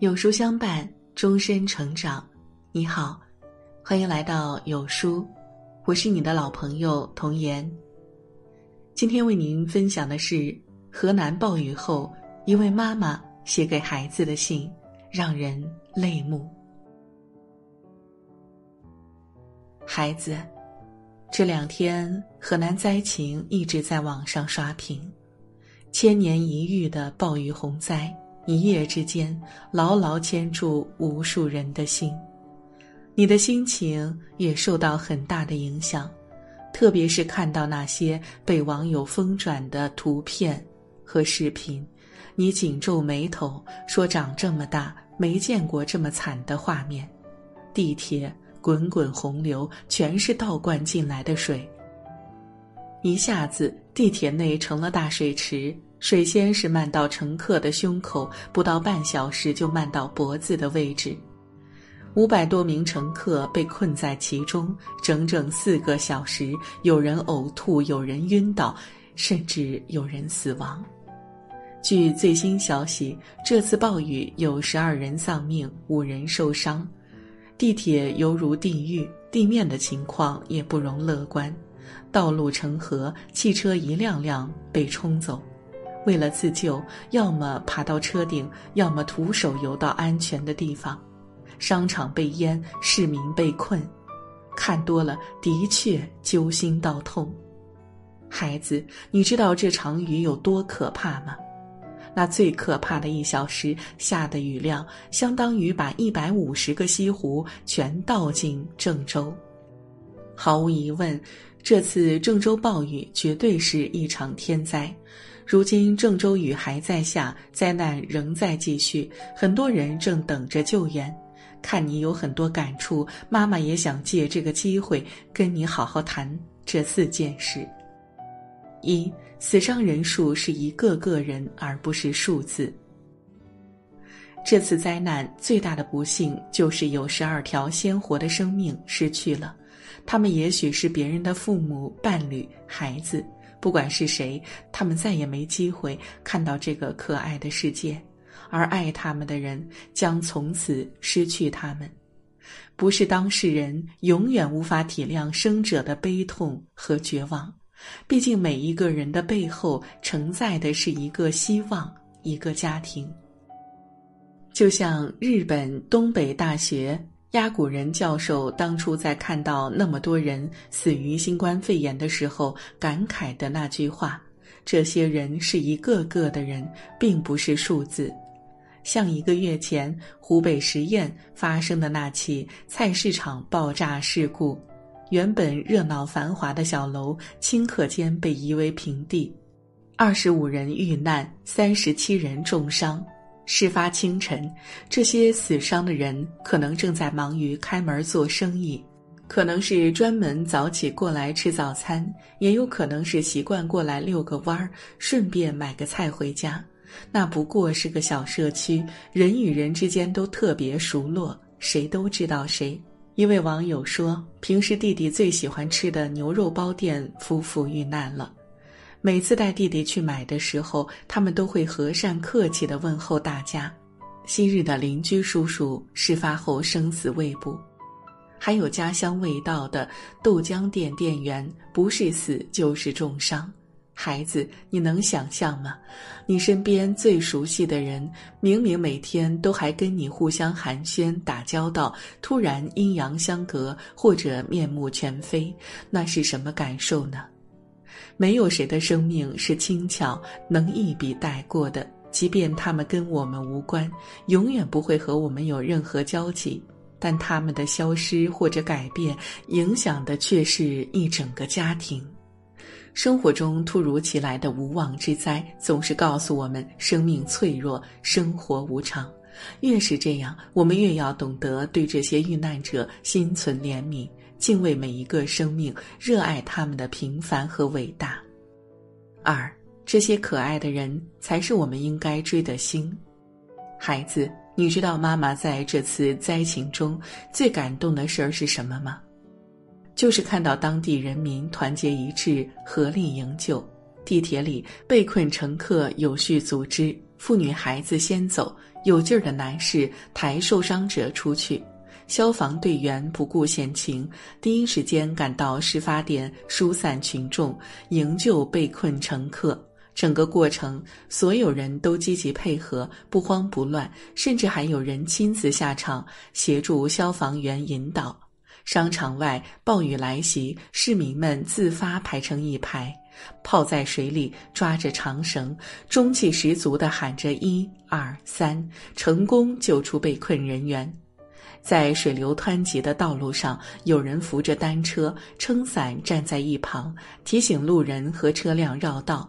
有书相伴，终身成长。你好，欢迎来到有书，我是你的老朋友童言。今天为您分享的是河南暴雨后一位妈妈写给孩子的信，让人泪目。孩子，这两天河南灾情一直在网上刷屏，千年一遇的暴雨洪灾。一夜之间，牢牢牵住无数人的心，你的心情也受到很大的影响，特别是看到那些被网友疯转的图片和视频，你紧皱眉头，说长这么大没见过这么惨的画面，地铁滚滚洪流，全是倒灌进来的水，一下子地铁内成了大水池。水先是漫到乘客的胸口，不到半小时就漫到脖子的位置，五百多名乘客被困在其中，整整四个小时，有人呕吐，有人晕倒，甚至有人死亡。据最新消息，这次暴雨有十二人丧命，五人受伤，地铁犹如地狱，地面的情况也不容乐观，道路成河，汽车一辆辆被冲走。为了自救，要么爬到车顶，要么徒手游到安全的地方。商场被淹，市民被困，看多了的确揪心到痛。孩子，你知道这场雨有多可怕吗？那最可怕的一小时下的雨量，相当于把一百五十个西湖全倒进郑州。毫无疑问，这次郑州暴雨绝对是一场天灾。如今郑州雨还在下，灾难仍在继续，很多人正等着救援。看你有很多感触，妈妈也想借这个机会跟你好好谈这四件事。一，死伤人数是一个个人，而不是数字。这次灾难最大的不幸就是有十二条鲜活的生命失去了，他们也许是别人的父母、伴侣、孩子。不管是谁，他们再也没机会看到这个可爱的世界，而爱他们的人将从此失去他们。不是当事人永远无法体谅生者的悲痛和绝望，毕竟每一个人的背后承载的是一个希望，一个家庭。就像日本东北大学。压古人教授当初在看到那么多人死于新冠肺炎的时候，感慨的那句话：“这些人是一个个的人，并不是数字。”像一个月前湖北十堰发生的那起菜市场爆炸事故，原本热闹繁华的小楼，顷刻间被夷为平地，二十五人遇难，三十七人重伤。事发清晨，这些死伤的人可能正在忙于开门做生意，可能是专门早起过来吃早餐，也有可能是习惯过来遛个弯儿，顺便买个菜回家。那不过是个小社区，人与人之间都特别熟络，谁都知道谁。一位网友说：“平时弟弟最喜欢吃的牛肉包店夫妇遇难了。”每次带弟弟去买的时候，他们都会和善客气地问候大家。昔日的邻居叔叔事发后生死未卜，还有家乡味道的豆浆店店员不是死就是重伤。孩子，你能想象吗？你身边最熟悉的人，明明每天都还跟你互相寒暄打交道，突然阴阳相隔或者面目全非，那是什么感受呢？没有谁的生命是轻巧能一笔带过的，即便他们跟我们无关，永远不会和我们有任何交集，但他们的消失或者改变，影响的却是一整个家庭。生活中突如其来的无妄之灾，总是告诉我们生命脆弱，生活无常。越是这样，我们越要懂得对这些遇难者心存怜悯。敬畏每一个生命，热爱他们的平凡和伟大。二，这些可爱的人才是我们应该追的星。孩子，你知道妈妈在这次灾情中最感动的事儿是什么吗？就是看到当地人民团结一致，合力营救。地铁里被困乘客有序组织，妇女孩子先走，有劲儿的男士抬受伤者出去。消防队员不顾险情，第一时间赶到事发点疏散群众、营救被困乘客。整个过程，所有人都积极配合，不慌不乱，甚至还有人亲自下场协助消防员引导。商场外暴雨来袭，市民们自发排成一排，泡在水里，抓着长绳，中气十足地喊着“一二三”，成功救出被困人员。在水流湍急的道路上，有人扶着单车，撑伞站在一旁，提醒路人和车辆绕道；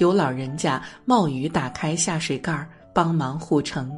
有老人家冒雨打开下水盖儿，帮忙护城。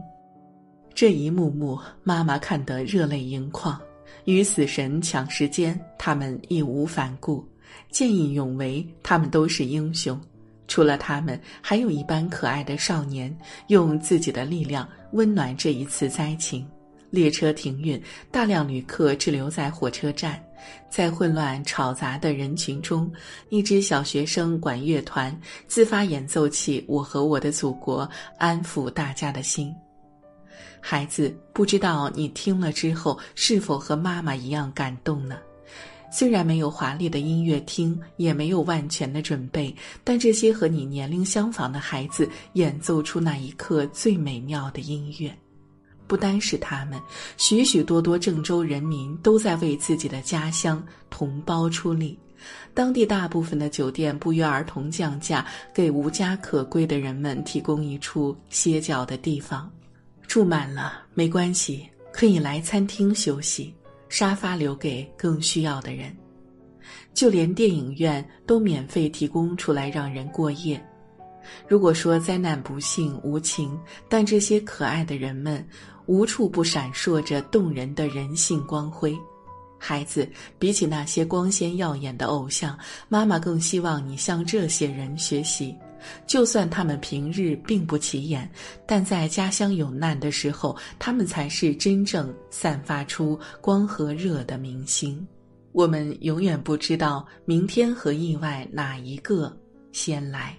这一幕幕，妈妈看得热泪盈眶。与死神抢时间，他们义无反顾；见义勇为，他们都是英雄。除了他们，还有一班可爱的少年，用自己的力量温暖这一次灾情。列车停运，大量旅客滞留在火车站，在混乱吵杂的人群中，一支小学生管乐团自发演奏起《我和我的祖国》，安抚大家的心。孩子，不知道你听了之后是否和妈妈一样感动呢？虽然没有华丽的音乐厅，也没有万全的准备，但这些和你年龄相仿的孩子演奏出那一刻最美妙的音乐。不单是他们，许许多多郑州人民都在为自己的家乡同胞出力。当地大部分的酒店不约而同降价，给无家可归的人们提供一处歇脚的地方。住满了没关系，可以来餐厅休息，沙发留给更需要的人。就连电影院都免费提供出来让人过夜。如果说灾难不幸无情，但这些可爱的人们无处不闪烁着动人的人性光辉。孩子，比起那些光鲜耀眼的偶像，妈妈更希望你向这些人学习。就算他们平日并不起眼，但在家乡有难的时候，他们才是真正散发出光和热的明星。我们永远不知道明天和意外哪一个先来。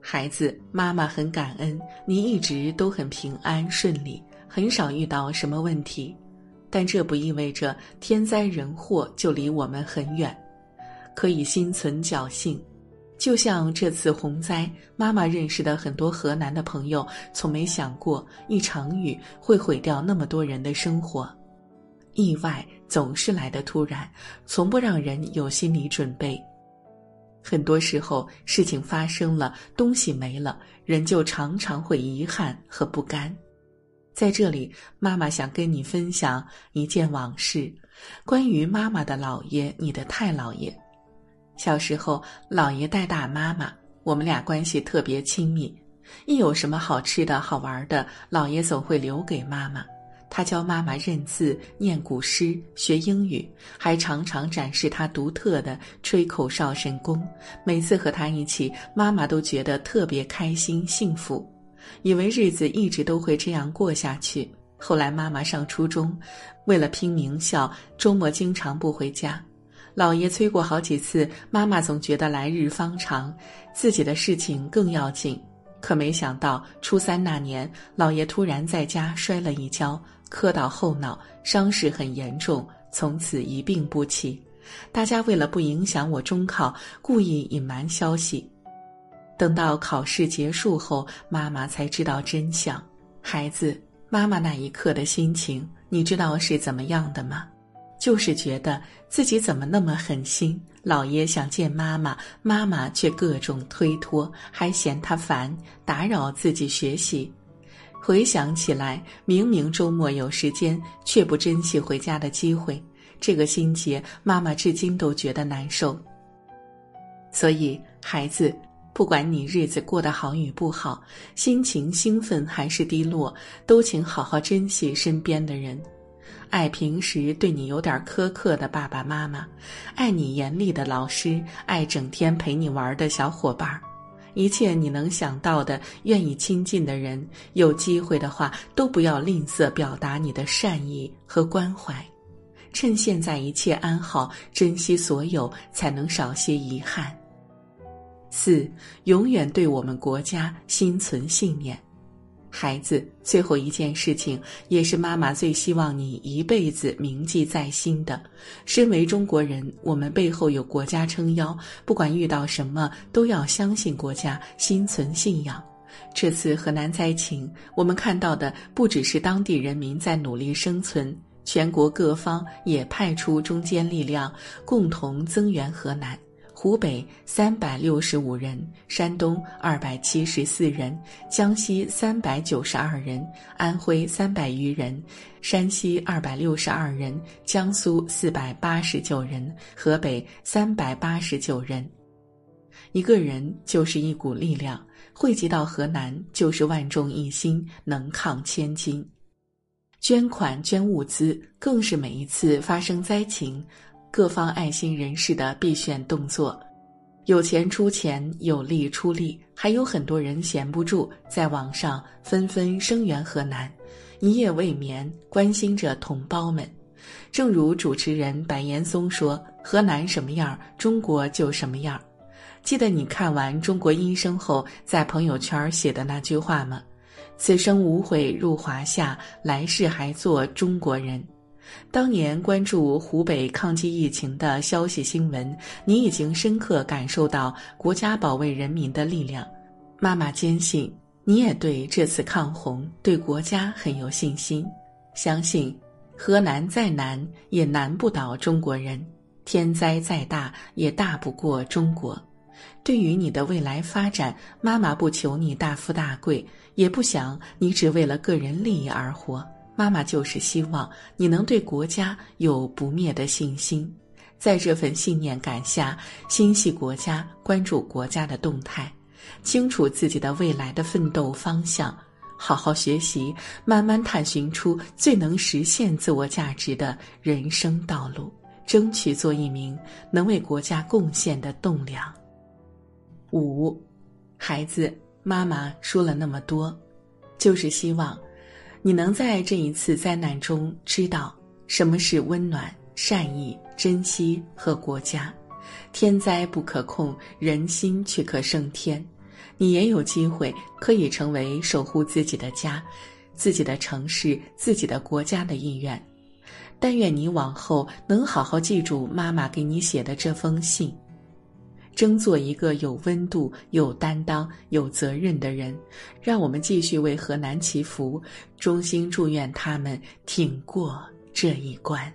孩子，妈妈很感恩你一直都很平安顺利，很少遇到什么问题，但这不意味着天灾人祸就离我们很远，可以心存侥幸。就像这次洪灾，妈妈认识的很多河南的朋友，从没想过一场雨会毁掉那么多人的生活。意外总是来的突然，从不让人有心理准备。很多时候，事情发生了，东西没了，人就常常会遗憾和不甘。在这里，妈妈想跟你分享一件往事，关于妈妈的姥爷，你的太姥爷。小时候，姥爷带大妈妈，我们俩关系特别亲密。一有什么好吃的好玩的，姥爷总会留给妈妈。他教妈妈认字、念古诗、学英语，还常常展示他独特的吹口哨神功。每次和他一起，妈妈都觉得特别开心、幸福，以为日子一直都会这样过下去。后来妈妈上初中，为了拼名校，周末经常不回家。姥爷催过好几次，妈妈总觉得来日方长，自己的事情更要紧。可没想到初三那年，姥爷突然在家摔了一跤，磕到后脑，伤势很严重，从此一病不起。大家为了不影响我中考，故意隐瞒消息。等到考试结束后，妈妈才知道真相。孩子，妈妈那一刻的心情，你知道是怎么样的吗？就是觉得自己怎么那么狠心，姥爷想见妈妈，妈妈却各种推脱，还嫌他烦，打扰自己学习。回想起来，明明周末有时间，却不珍惜回家的机会，这个心结，妈妈至今都觉得难受。所以，孩子，不管你日子过得好与不好，心情兴奋还是低落，都请好好珍惜身边的人。爱平时对你有点苛刻的爸爸妈妈，爱你严厉的老师，爱整天陪你玩的小伙伴，一切你能想到的愿意亲近的人，有机会的话都不要吝啬表达你的善意和关怀。趁现在一切安好，珍惜所有，才能少些遗憾。四，永远对我们国家心存信念。孩子，最后一件事情，也是妈妈最希望你一辈子铭记在心的。身为中国人，我们背后有国家撑腰，不管遇到什么，都要相信国家，心存信仰。这次河南灾情，我们看到的不只是当地人民在努力生存，全国各方也派出中坚力量，共同增援河南。湖北三百六十五人，山东二百七十四人，江西三百九十二人，安徽三百余人，山西二百六十二人，江苏四百八十九人，河北三百八十九人。一个人就是一股力量，汇集到河南就是万众一心，能抗千金。捐款捐物资，更是每一次发生灾情。各方爱心人士的必选动作，有钱出钱，有力出力，还有很多人闲不住，在网上纷纷声援河南，一夜未眠，关心着同胞们。正如主持人白岩松说：“河南什么样，中国就什么样。”记得你看完《中国医生》后，在朋友圈写的那句话吗？“此生无悔入华夏，来世还做中国人。”当年关注湖北抗击疫情的消息新闻，你已经深刻感受到国家保卫人民的力量。妈妈坚信，你也对这次抗洪、对国家很有信心。相信，河南再难也难不倒中国人，天灾再大也大不过中国。对于你的未来发展，妈妈不求你大富大贵，也不想你只为了个人利益而活。妈妈就是希望你能对国家有不灭的信心，在这份信念感下，心系国家，关注国家的动态，清楚自己的未来的奋斗方向，好好学习，慢慢探寻出最能实现自我价值的人生道路，争取做一名能为国家贡献的栋梁。五，孩子，妈妈说了那么多，就是希望。你能在这一次灾难中知道什么是温暖、善意、珍惜和国家。天灾不可控，人心却可胜天。你也有机会可以成为守护自己的家、自己的城市、自己的国家的意愿。但愿你往后能好好记住妈妈给你写的这封信。争做一个有温度、有担当、有责任的人，让我们继续为河南祈福，衷心祝愿他们挺过这一关。